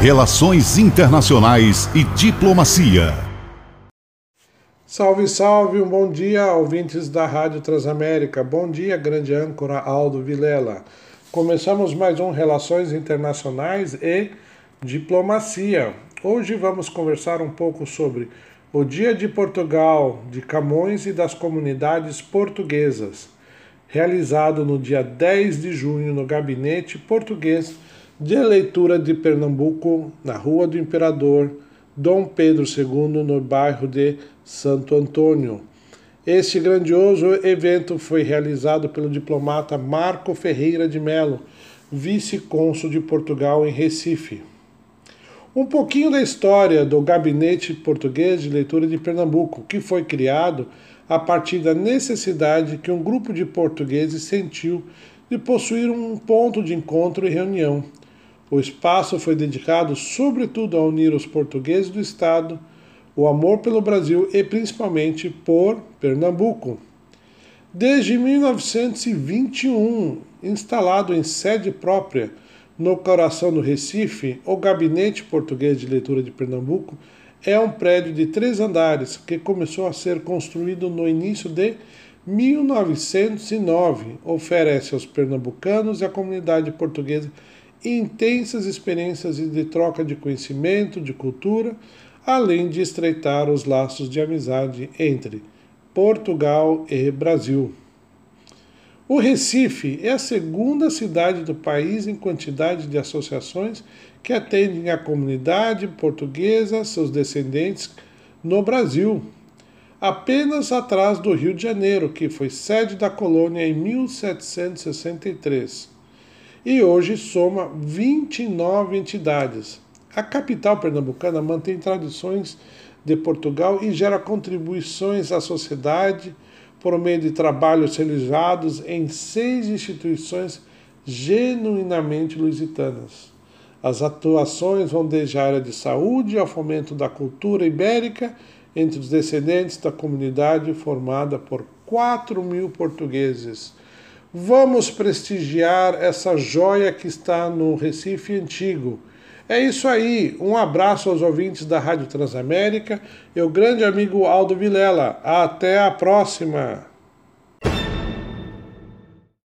Relações Internacionais e Diplomacia. Salve, salve, um bom dia, ouvintes da Rádio Transamérica. Bom dia, grande âncora Aldo Vilela. Começamos mais um Relações Internacionais e Diplomacia. Hoje vamos conversar um pouco sobre o Dia de Portugal, de Camões e das comunidades portuguesas, realizado no dia 10 de junho no Gabinete Português de Eleitura de Pernambuco, na Rua do Imperador Dom Pedro II, no bairro de Santo Antônio. Este grandioso evento foi realizado pelo diplomata Marco Ferreira de Melo, vice-cônsul de Portugal em Recife. Um pouquinho da história do Gabinete Português de Leitura de Pernambuco, que foi criado a partir da necessidade que um grupo de portugueses sentiu de possuir um ponto de encontro e reunião o espaço foi dedicado sobretudo a unir os portugueses do Estado, o amor pelo Brasil e principalmente por Pernambuco. Desde 1921, instalado em sede própria no coração do Recife, o Gabinete Português de Leitura de Pernambuco é um prédio de três andares que começou a ser construído no início de 1909. Oferece aos pernambucanos e à comunidade portuguesa intensas experiências de troca de conhecimento, de cultura, além de estreitar os laços de amizade entre Portugal e Brasil. O Recife é a segunda cidade do país em quantidade de associações que atendem a comunidade portuguesa, seus descendentes, no Brasil, apenas atrás do Rio de Janeiro, que foi sede da colônia em 1763 e hoje soma 29 entidades. A capital pernambucana mantém tradições de Portugal e gera contribuições à sociedade por meio de trabalhos realizados em seis instituições genuinamente lusitanas. As atuações vão desde a área de saúde ao fomento da cultura ibérica entre os descendentes da comunidade formada por 4 mil portugueses Vamos prestigiar essa joia que está no Recife Antigo. É isso aí. Um abraço aos ouvintes da Rádio Transamérica o grande amigo Aldo Vilela. Até a próxima!